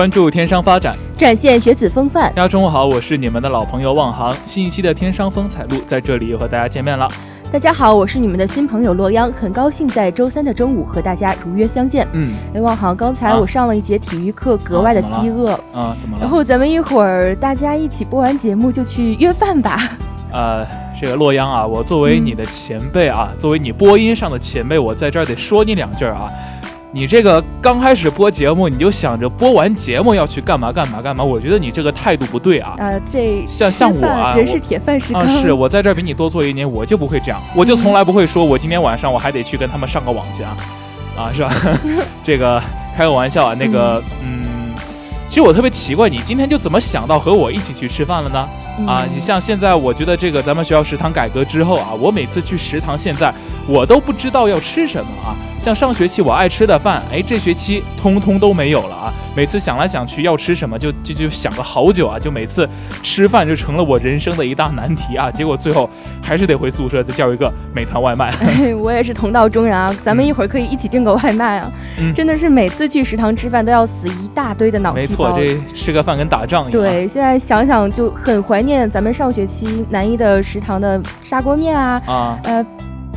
关注天商发展，展现学子风范。大家中午好，我是你们的老朋友望航。新一期的天商风采录在这里又和大家见面了。大家好，我是你们的新朋友洛央，很高兴在周三的中午和大家如约相见。嗯，哎，望航，刚才我上了一节体育课，格外的饥饿啊，怎么了？然后咱们一会儿大家一起播完节目就去约饭吧。呃，这个洛央啊，我作为你的前辈啊，作为你播音上的前辈，我在这儿得说你两句啊。你这个刚开始播节目，你就想着播完节目要去干嘛干嘛干嘛？我觉得你这个态度不对啊！啊，这像像我啊，人是铁，饭是钢。是我在这儿比你多做一年，我就不会这样，我就从来不会说，我今天晚上我还得去跟他们上个网去啊，啊，是吧？这个开个玩笑啊，那个，嗯。其实我特别奇怪，你今天就怎么想到和我一起去吃饭了呢？啊，你像现在，我觉得这个咱们学校食堂改革之后啊，我每次去食堂，现在我都不知道要吃什么啊。像上学期我爱吃的饭，哎，这学期通通都没有了啊。每次想来想去要吃什么，就就就想了好久啊。就每次吃饭就成了我人生的一大难题啊。结果最后还是得回宿舍再叫一个美团外卖。我也是同道中人啊，咱们一会儿可以一起订个外卖啊。真的是每次去食堂吃饭都要死一大堆的脑细胞。我这吃个饭跟打仗一样。对，现在想想就很怀念咱们上学期南一的食堂的砂锅面啊，啊，呃。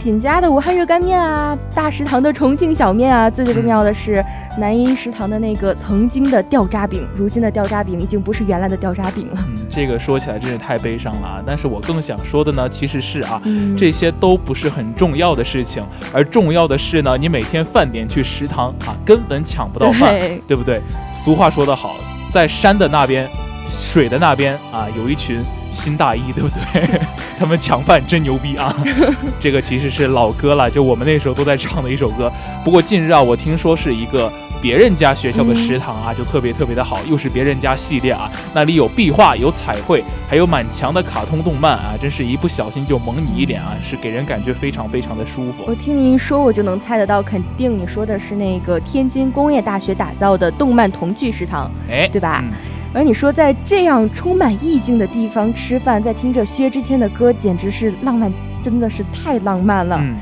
品家的武汉热干面啊，大食堂的重庆小面啊，最最重要的是南一食堂的那个曾经的掉渣饼，如今的掉渣饼已经不是原来的掉渣饼了。嗯，这个说起来真是太悲伤了啊！但是我更想说的呢，其实是啊，这些都不是很重要的事情，而重要的是呢，你每天饭点去食堂啊，根本抢不到饭，对不对？俗话说得好，在山的那边。水的那边啊，有一群新大衣，对不对？他们抢饭真牛逼啊！这个其实是老歌了，就我们那时候都在唱的一首歌。不过近日啊，我听说是一个别人家学校的食堂啊，就特别特别的好，又是别人家系列啊，那里有壁画、有彩绘，还有满墙的卡通动漫啊，真是一不小心就蒙你一脸啊，是给人感觉非常非常的舒服。我听您说，我就能猜得到，肯定你说的是那个天津工业大学打造的动漫童趣食堂，哎，对吧？嗯而你说在这样充满意境的地方吃饭，在听着薛之谦的歌，简直是浪漫，真的是太浪漫了。嗯，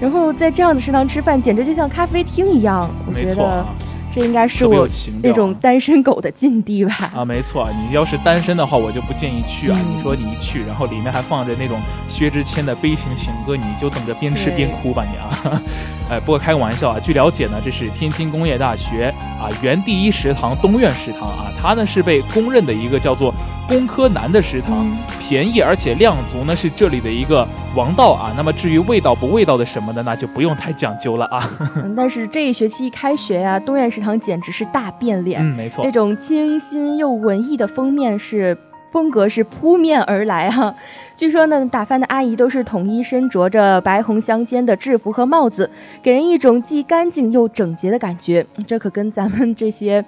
然后在这样的食堂吃饭，简直就像咖啡厅一样。我觉得。这应该是我那种单身狗的禁地吧。啊，没错，你要是单身的话，我就不建议去啊。嗯你说你一去，然后里面还放着那种薛之谦的悲情情歌，你就等着边吃边哭吧你啊！哎，不过开个玩笑啊。据了解呢，这是天津工业大学啊原第一食堂东苑食堂啊，它呢是被公认的一个叫做工科男的食堂，嗯便宜而且量足呢是这里的一个王道啊。那么至于味道不味道的什么的，那就不用太讲究了啊。嗯但是这一学期一开学呀、东苑食堂简直是大变脸。嗯，没错那。种清新又文艺的封面是风格是扑面而来啊！据说呢，打饭的阿姨都是统一身着着白红相间的制服和帽子，给人一种既干净又整洁的感觉。这可跟咱们这些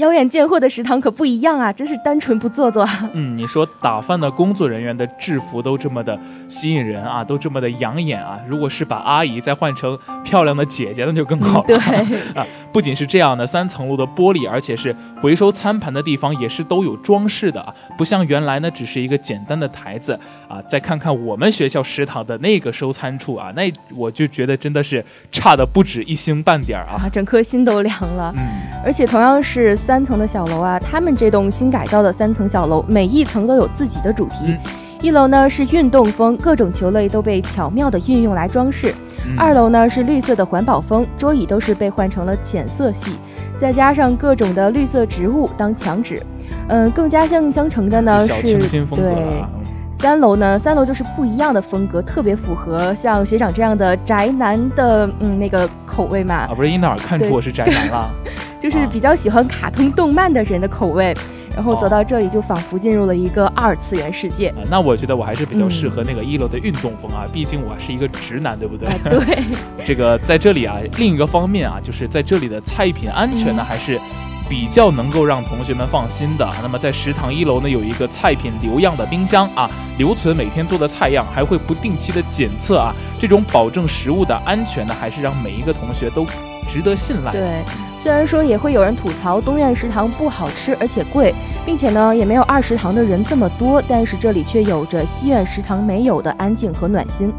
妖艳贱货的食堂可不一样啊！真是单纯不做作。嗯，你说打饭的工作人员的制服都这么的吸引人啊，都这么的养眼啊。如果是把阿姨再换成漂亮的姐姐，那就更好了。对，啊，不仅是这样的，三层楼的玻璃，而且是回收餐盘的地方也是都有装饰的啊，不像原来呢只是一个简单的台子啊。再看看我们学校食堂的那个收餐处啊，那我就觉得真的是差的不止一星半点儿啊。啊，整颗心都凉了。嗯，而且同样是三层的小楼啊，他们这栋新改造的三层小楼，每一层都有自己的主题。嗯一楼呢是运动风，各种球类都被巧妙的运用来装饰。嗯二楼呢是绿色的环保风，桌椅都是被换成了浅色系，再加上各种的绿色植物当墙纸。嗯，更加相映相成的呢小是对啊。三楼呢，三楼就是不一样的风格，特别符合像学长这样的宅男的嗯那个口味嘛。啊，不是你哪儿看出我是宅男了？就是比较喜欢卡通动漫的人的口味。然后走到这里，就仿佛进入了一个二次元世界。啊，那我觉得我还是比较适嗯合那个一楼的运动风啊，毕竟我是一个直男，对不对？啊，对，这个在这里啊，另一个方面啊，就是在这里的菜品安全呢，嗯还是比较能够让同学们放心的。那么在食堂一楼呢，有一个菜品留样的冰箱啊，留存每天做的菜样，还会不定期的检测啊，这种保证食物的安全呢，还是让每一个同学都值得信赖。对，虽然说也会有人吐槽东苑食堂不好吃而且贵，并且呢也没有二食堂的人这么多，但是这里却有着西苑食堂没有的安静和暖心。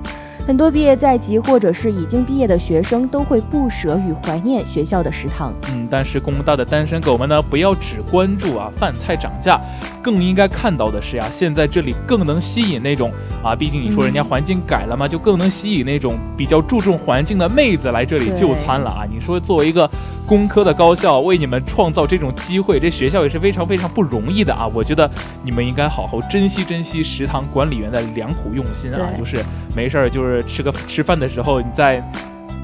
很多毕业在即或者是已经毕业的学生都会不舍与怀念学校的食堂。嗯，但是工大的单身狗们呢，不要只关注啊饭菜涨价，更应该看到的是呀，现在这里更能吸引那种啊，毕竟你说人家嗯环境改了嘛，就更能吸引那种比较注重环境的妹子来这里就餐了啊。你说作为一个工科的高校，为你们创造这种机会，这学校也是非常非常不容易的啊。我觉得你们应该好好珍惜珍惜食堂管理员的良苦用心啊，就是没事儿就是吃个吃饭的时候，你再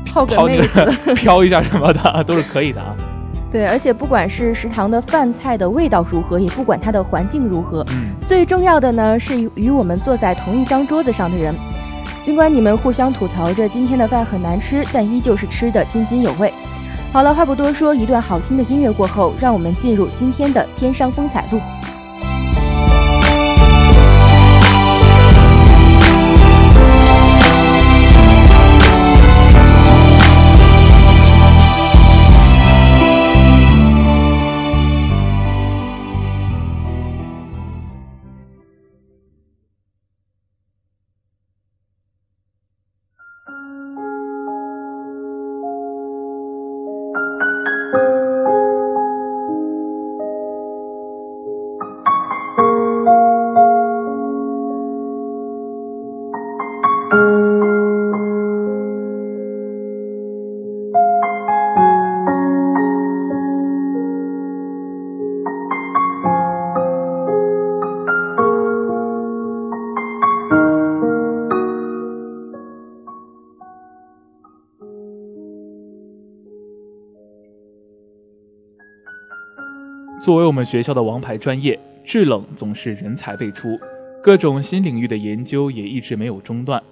泡个妹子，个 飘一下什么的，都是可以的啊。对，而且不管是食堂的饭菜的味道如何，也不管它的环境如何，嗯。最重要的呢是与与我们坐在同一张桌子上的人。尽管你们互相吐槽着今天的饭很难吃，但依旧是吃的津津有味。好了，话不多说，一段好听的音乐过后，让我们进入今天的天商风采录。作为我们学校的王牌专业，制冷总是人才辈出，各种新领域的研究也一直没有中断。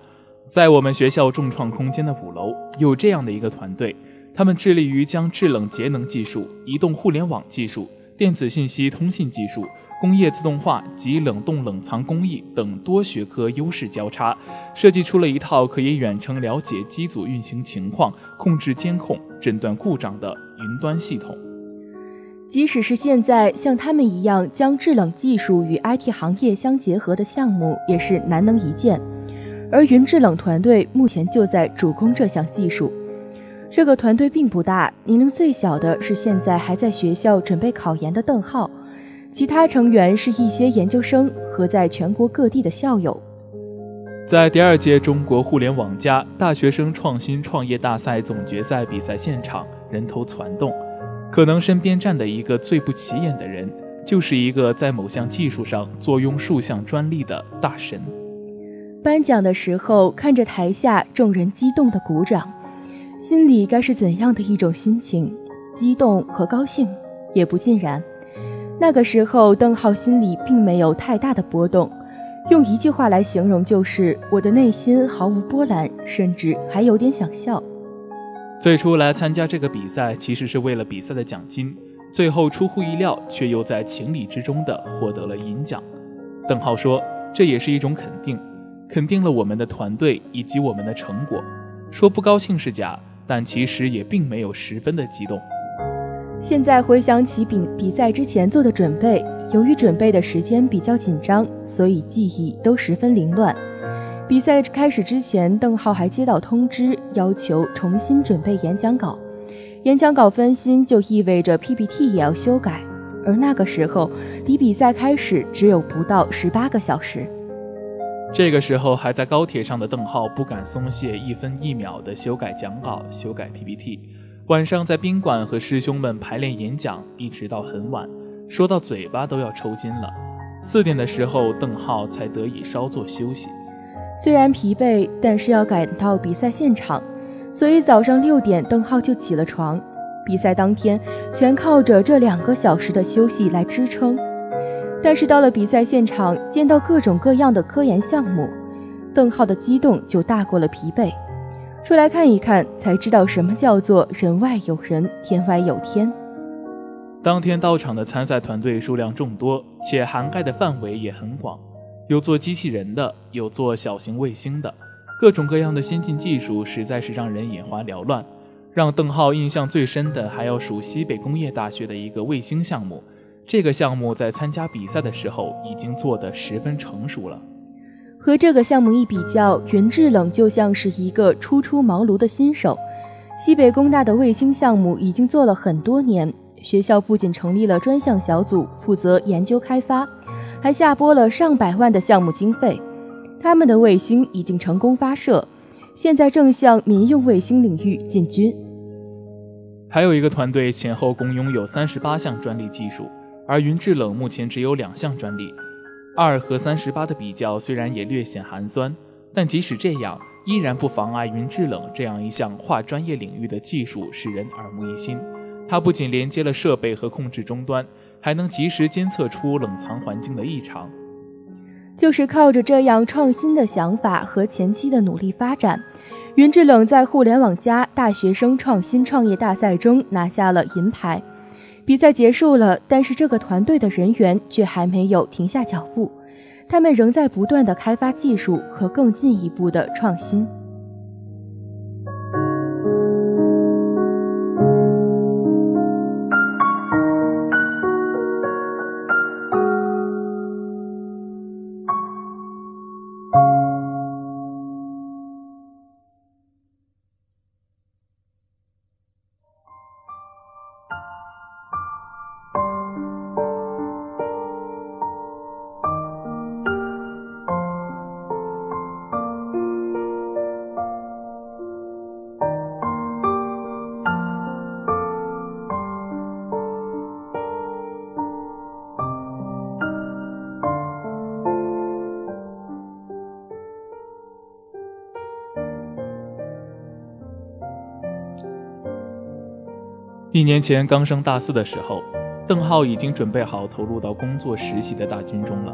在我们学校重创空间的五楼，有这样的一个团队，他们致力于将制冷节能技术、移动互联网技术、电子信息通信技术。工业自动化及冷冻冷藏工艺等多学科优势交叉，设计出了一套可以远程了解机组运行情况、控制监控、诊断故障的云端系统。即使是现在，像他们一样将制冷技术与 IT 行业相结合的项目，也是难能一见。而云制冷团队目前就在主攻这项技术。这个团队并不大，年龄最小的是现在还在学校准备考研的邓浩。其他成员是一些研究生和在全国各地的校友。在第二届中国互联网加大学生创新创业大赛总决赛比赛现场，人头攒动。可能身边站的一个最不起眼的人，就是一个在某项技术上坐拥数项专利的大神。颁奖的时候，看着台下众人激动的鼓掌，心里该是怎样的一种心情？激动和高兴，也不尽然。那个时候，邓浩心里并没有太大的波动，用一句话来形容，就是我的内心毫无波澜，甚至还有点想笑。最初来参加这个比赛，其实是为了比赛的奖金，最后出乎意料，却又在情理之中的获得了银奖。邓浩说：“这也是一种肯定，肯定了我们的团队以及我们的成果。说不高兴是假，但其实也并没有十分的激动。”现在回想起比比赛之前做的准备，由于准备的时间比较紧张，所以记忆都十分凌乱。比赛开始之前，邓浩还接到通知，要求重新准备演讲稿。演讲稿分心就意味着 PPT 也要修改，而那个时候离比赛开始只有不到十八个小时。这个时候还在高铁上的邓浩不敢松懈，一分一秒地修改讲稿、修改 PPT。晚上在宾馆和师兄们排练演讲，一直到很晚，说到嘴巴都要抽筋了。四点的时候，邓浩才得以稍作休息。虽然疲惫，但是要赶到比赛现场，所以早上六点，邓浩就起了床。比赛当天，全靠着这两个小时的休息来支撑。但是到了比赛现场，见到各种各样的科研项目，邓浩的激动就大过了疲惫。出来看一看，才知道什么叫做人外有人，天外有天。当天到场的参赛团队数量众多，且涵盖的范围也很广，有做机器人的，有做小型卫星的，各种各样的先进技术实在是让人眼花缭乱。让邓浩印象最深的，还要数西北工业大学的一个卫星项目。这个项目在参加比赛的时候已经做得十分成熟了。和这个项目一比较，云制冷就像是一个初出茅庐的新手。西北工大的卫星项目已经做了很多年，学校不仅成立了专项小组负责研究开发，还下拨了上百万的项目经费。他们的卫星已经成功发射，现在正向民用卫星领域进军。还有一个团队前后共拥有三十八项专利技术，而云制冷目前只有两项专利。二和三十八的比较虽然也略显寒酸，但即使这样，依然不妨碍云制冷这样一项跨专业领域的技术使人耳目一新。它不仅连接了设备和控制终端，还能及时监测出冷藏环境的异常。就是靠着这样创新的想法和前期的努力发展，云制冷在互联网加大学生创新创业大赛中拿下了银牌。比赛结束了，但是这个团队的人员却还没有停下脚步，他们仍在不断的开发技术和更进一步的创新。一年前刚升大四的时候，邓浩已经准备好投入到工作实习的大军中了，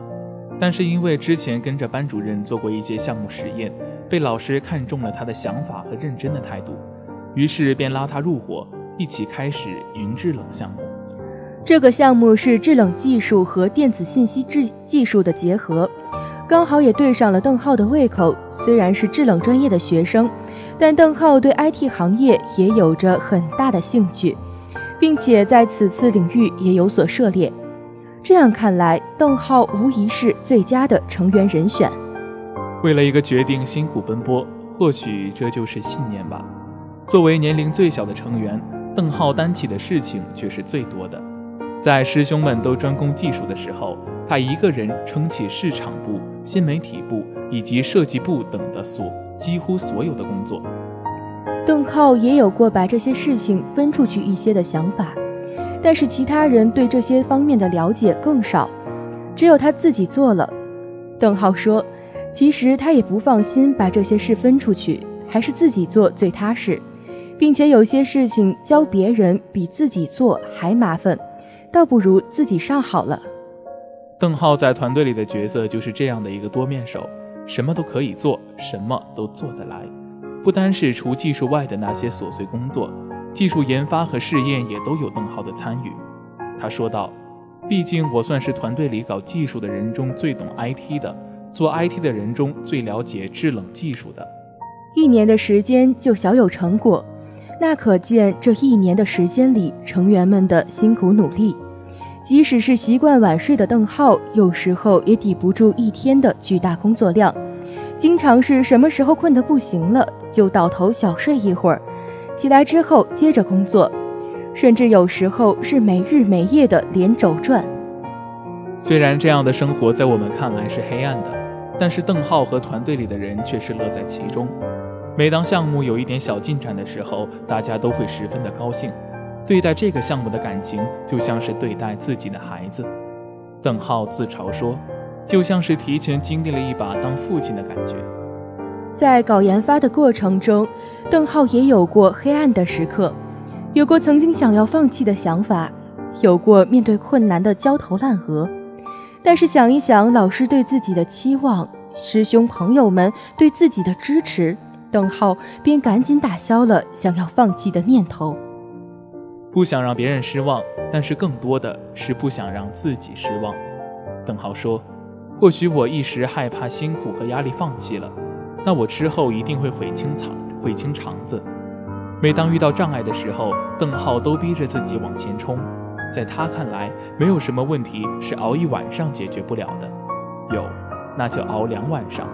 但是因为之前跟着班主任做过一些项目实验，被老师看中了他的想法和认真的态度，于是便拉他入伙，一起开始云制冷项目。这个项目是制冷技术和电子信息制技术的结合，刚好也对上了邓浩的胃口。虽然是制冷专业的学生，但邓浩对 IT 行业也有着很大的兴趣。并且在此次领域也有所涉猎，这样看来，邓浩无疑是最佳的成员人选。为了一个决定辛苦奔波，或许这就是信念吧。作为年龄最小的成员，邓浩担起的事情却是最多的。在师兄们都专攻技术的时候，他一个人撑起市场部、新媒体部以及设计部等的所几乎所有的工作。邓浩也有过把这些事情分出去一些的想法，但是其他人对这些方面的了解更少，只有他自己做了。邓浩说：“其实他也不放心把这些事分出去，还是自己做最踏实，并且有些事情教别人比自己做还麻烦，倒不如自己上好了。”邓浩在团队里的角色就是这样的一个多面手，什么都可以做，什么都做得来。不单是除技术外的那些琐碎工作，技术研发和试验也都有邓浩的参与。他说道：“毕竟我算是团队里搞技术的人中最懂 IT 的，做 IT 的人中最了解制冷技术的。一年的时间就小有成果，那可见这一年的时间里成员们的辛苦努力。即使是习惯晚睡的邓浩，有时候也抵不住一天的巨大工作量。”经常是什么时候困得不行了，就倒头小睡一会儿，起来之后接着工作，甚至有时候是没日没夜的连轴转。虽然这样的生活在我们看来是黑暗的，但是邓浩和团队里的人却是乐在其中。每当项目有一点小进展的时候，大家都会十分的高兴，对待这个项目的感情就像是对待自己的孩子。邓浩自嘲说。就像是提前经历了一把当父亲的感觉。在搞研发的过程中，邓浩也有过黑暗的时刻，有过曾经想要放弃的想法，有过面对困难的焦头烂额。但是想一想老师对自己的期望，师兄朋友们对自己的支持，邓浩便赶紧打消了想要放弃的念头。不想让别人失望，但是更多的是不想让自己失望。邓浩说。或许我一时害怕辛苦和压力放弃了，那我之后一定会悔清肠悔清肠子。每当遇到障碍的时候，邓浩都逼着自己往前冲。在他看来，没有什么问题是熬一晚上解决不了的，有，那就熬两晚上。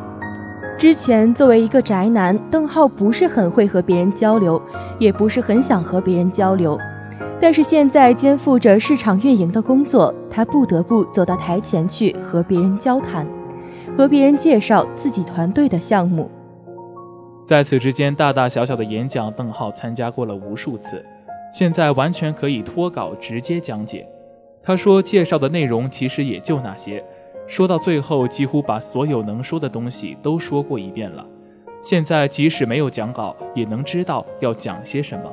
之前作为一个宅男，邓浩不是很会和别人交流，也不是很想和别人交流。但是现在肩负着市场运营的工作，他不得不走到台前去和别人交谈，和别人介绍自己团队的项目。在此之间，大大小小的演讲，邓浩参加过了无数次，现在完全可以脱稿直接讲解。他说，介绍的内容其实也就那些，说到最后，几乎把所有能说的东西都说过一遍了。现在即使没有讲稿，也能知道要讲些什么。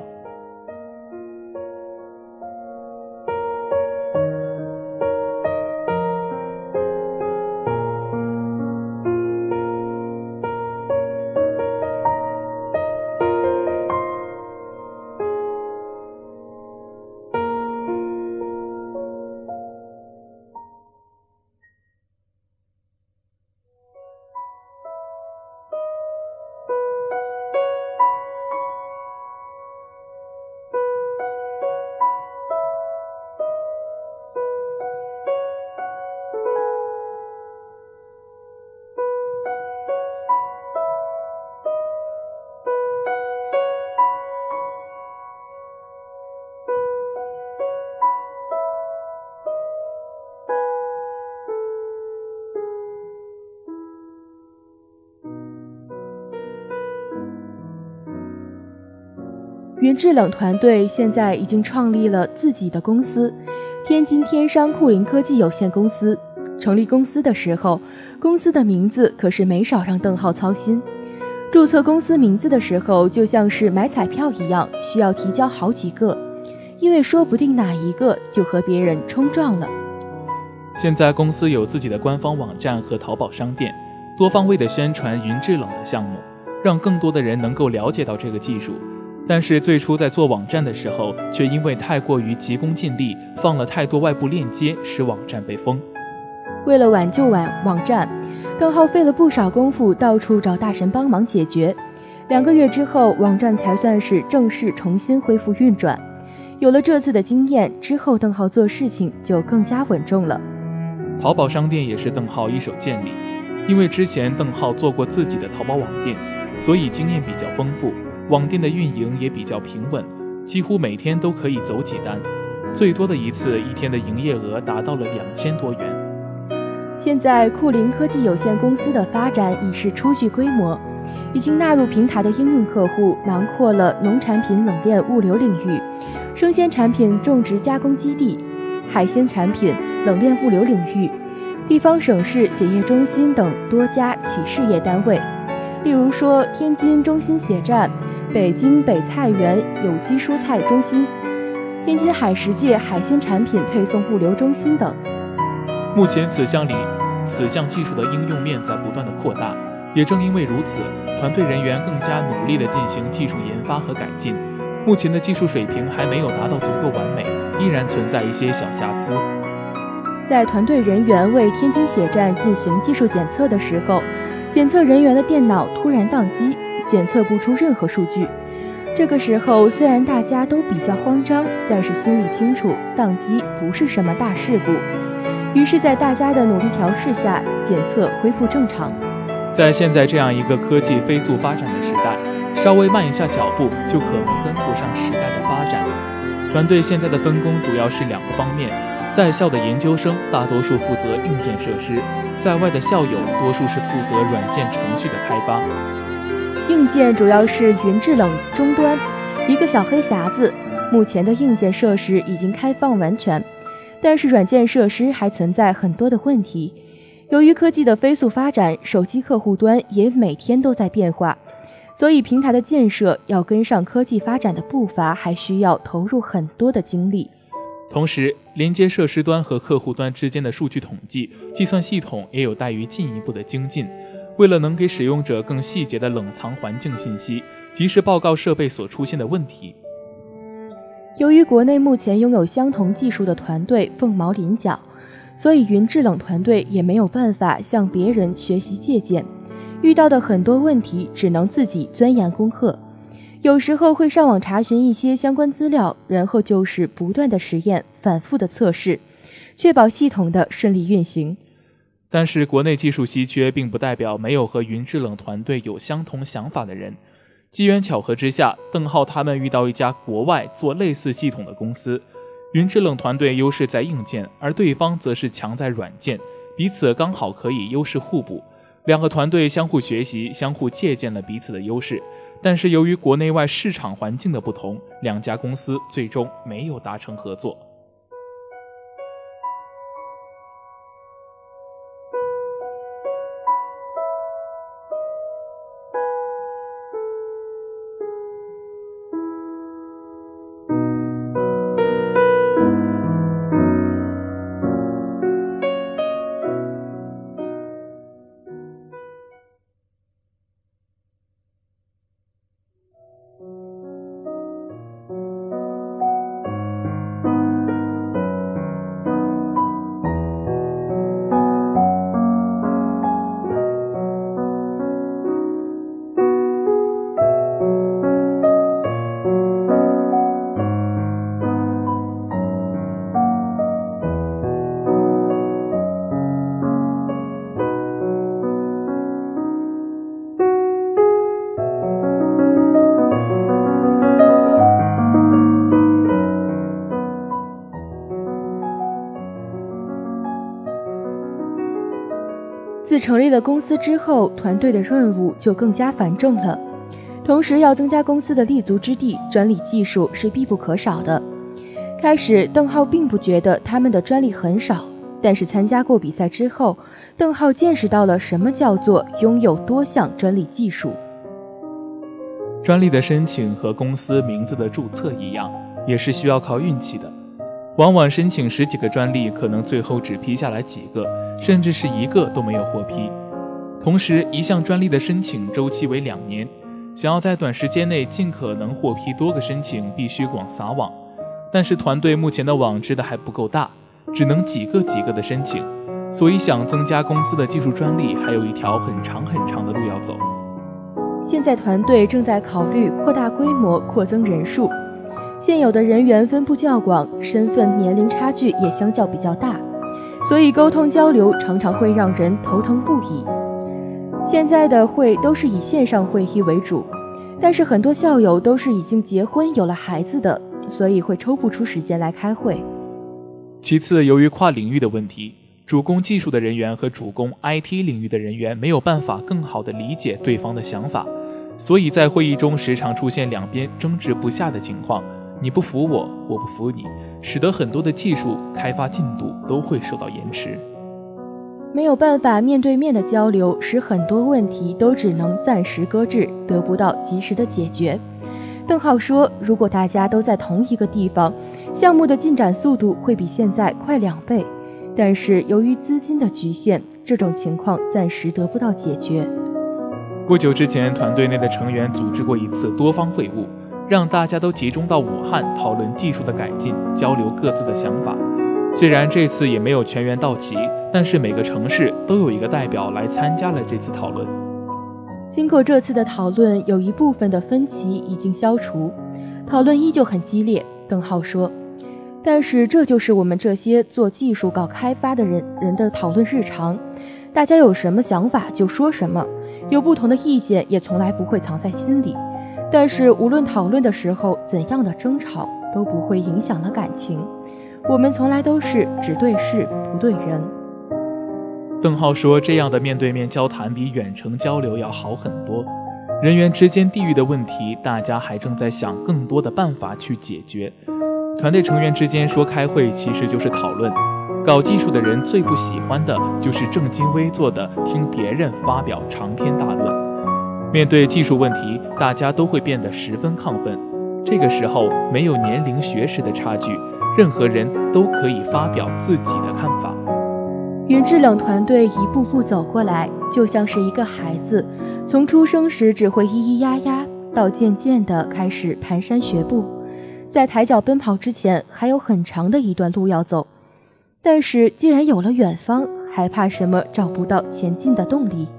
云制冷团队现在已经创立了自己的公司——天津天商酷林科技有限公司。成立公司的时候，公司的名字可是没少让邓浩操心。注册公司名字的时候，就像是买彩票一样，需要提交好几个，因为说不定哪一个就和别人冲撞了。现在公司有自己的官方网站和淘宝商店，多方位的宣传云制冷的项目，让更多的人能够了解到这个技术。但是最初在做网站的时候，却因为太过于急功近利，放了太多外部链接，使网站被封。为了挽救网网站，邓浩费了不少功夫，到处找大神帮忙解决。两个月之后，网站才算是正式重新恢复运转。有了这次的经验之后，邓浩做事情就更加稳重了。淘宝商店也是邓浩一手建立，因为之前邓浩做过自己的淘宝网店，所以经验比较丰富，网店的运营也比较平稳，几乎每天都可以走几单，最多的一次一天的营业额达到了两千多元。现在酷林科技有限公司的发展已是初具规模，已经纳入平台的应用客户囊括了农产品冷链物流领域、生鲜产品种植加工基地、海鲜产品。冷链物流领域，地方省市血液中心等多家企事业单位，例如说天津中心血站、北京北菜园有机蔬菜中心、天津海食界海鲜产品配送物流中心等。目前此项里，此项技术的应用面在不断的扩大，也正因为如此，团队人员更加努力地进行技术研发和改进。目前的技术水平还没有达到足够完美，依然存在一些小瑕疵。在团队人员为天津血站进行技术检测的时候，检测人员的电脑突然宕机，检测不出任何数据。这个时候，虽然大家都比较慌张，但是心里清楚，宕机不是什么大事故。于是，在大家的努力调试下，检测恢复正常。在现在这样一个科技飞速发展的时代，稍微慢一下脚步，就可能跟不上时代的发展。团队现在的分工主要是两个方面。在校的研究生大多数负责硬件设施，在外的校友多数是负责软件程序的开发。硬件主要是云制冷终端，一个小黑匣子。目前的硬件设施已经开放完全，但是软件设施还存在很多的问题。由于科技的飞速发展，手机客户端也每天都在变化，所以平台的建设要跟上科技发展的步伐，还需要投入很多的精力。同时，连接设施端和客户端之间的数据统计、计算系统也有待于进一步的精进。为了能给使用者更细节的冷藏环境信息，及时报告设备所出现的问题。由于国内目前拥有相同技术的团队凤毛麟角，所以云制冷团队也没有办法向别人学习借鉴，遇到的很多问题只能自己钻研攻克。有时候会上网查询一些相关资料，然后就是不断的实验、反复的测试，确保系统的顺利运行。但是国内技术稀缺，并不代表没有和云制冷团队有相同想法的人。机缘巧合之下，邓浩他们遇到一家国外做类似系统的公司，云制冷团队优势在硬件，而对方则是强在软件，彼此刚好可以优势互补。两个团队相互学习，相互借鉴了彼此的优势。但是由于国内外市场环境的不同，两家公司最终没有达成合作。成立了公司之后，团队的任务就更加繁重了。同时，要增加公司的立足之地，专利技术是必不可少的。开始，邓浩并不觉得他们的专利很少，但是参加过比赛之后，邓浩见识到了什么叫做拥有多项专利技术。专利的申请和公司名字的注册一样，也是需要靠运气的。往往申请十几个专利，可能最后只批下来几个，甚至是一个都没有获批。同时，一项专利的申请周期为两年，想要在短时间内尽可能获批多个申请，必须广撒网。但是团队目前的网织的还不够大，只能几个几个的申请，所以想增加公司的技术专利，还有一条很长很长的路要走。现在团队正在考虑扩大规模、扩增人数。现有的人员分布较广，身份、年龄差距也相较比较大，所以沟通交流常常会让人头疼不已。现在的会都是以线上会议为主，但是很多校友都是已经结婚有了孩子的，所以会抽不出时间来开会。其次，由于跨领域的问题，主攻技术的人员和主攻 IT 领域的人员没有办法更好地理解对方的想法，所以在会议中时常出现两边争执不下的情况。你不服我，我不服你，使得很多的技术开发进度都会受到延迟。没有办法面对面的交流，使很多问题都只能暂时搁置，得不到及时的解决。邓浩说：“如果大家都在同一个地方，项目的进展速度会比现在快两倍。但是由于资金的局限，这种情况暂时得不到解决。”不久之前，团队内的成员组织过一次多方会晤。让大家都集中到武汉讨论技术的改进，交流各自的想法。虽然这次也没有全员到齐，但是每个城市都有一个代表来参加了这次讨论。经过这次的讨论，有一部分的分歧已经消除，讨论依旧很激烈。邓浩说：“但是这就是我们这些做技术、搞开发的人人的讨论日常，大家有什么想法就说什么，有不同的意见也从来不会藏在心里。”但是，无论讨论的时候怎样的争吵，都不会影响了感情。我们从来都是只对事不对人。邓浩说：“这样的面对面交谈比远程交流要好很多。人员之间地域的问题，大家还正在想更多的办法去解决。团队成员之间说开会，其实就是讨论。搞技术的人最不喜欢的就是正襟危坐的听别人发表长篇大论。”面对技术问题，大家都会变得十分亢奋。这个时候没有年龄、学识的差距，任何人都可以发表自己的看法。云制冷团队一步步走过来，就像是一个孩子，从出生时只会咿咿呀呀，到渐渐地开始蹒跚学步，在抬脚奔跑之前，还有很长的一段路要走。但是既然有了远方，还怕什么找不到前进的动力？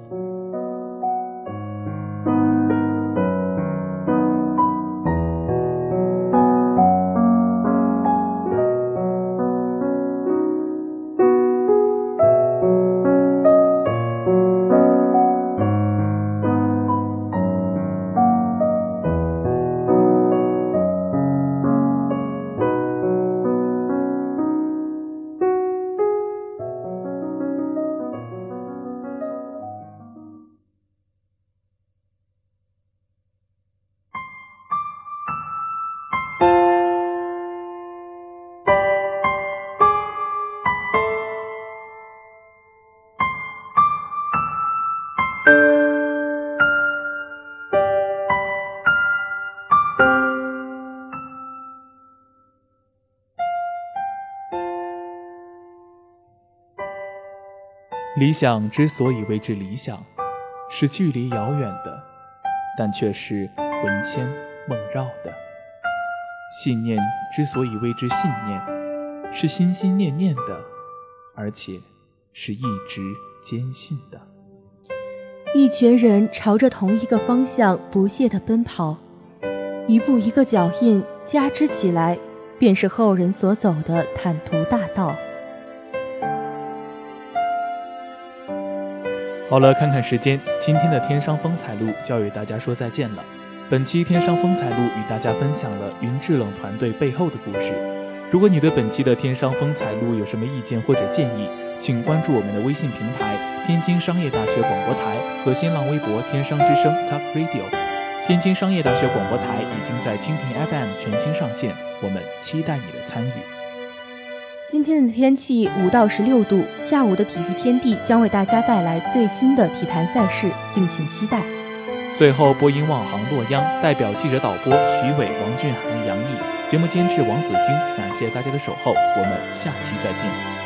理想之所以为之理想，是距离遥远的，但却是魂牵梦绕的；信念之所以为之信念，是心心念念的，而且是一直坚信的。一群人朝着同一个方向不懈地奔跑，一步一个脚印加之起来，便是后人所走的坦途大道。好了，看看时间，今天的天商风采录就要与大家说再见了。本期天商风采录与大家分享了云制冷团队背后的故事。如果你对本期的天商风采录有什么意见或者建议，请关注我们的微信平台“天津商业大学广播台”和新浪微博“天商之声 Talk Radio”。天津商业大学广播台已经在蜻蜓 FM 全新上线，我们期待你的参与。今天的天气五到十六度，下午的体育天地将为大家带来最新的体坛赛事，敬请期待。最后，播音望行洛阳代表记者导播徐伟、王俊涵、杨毅，节目监制王子京，感谢大家的守候，我们下期再见。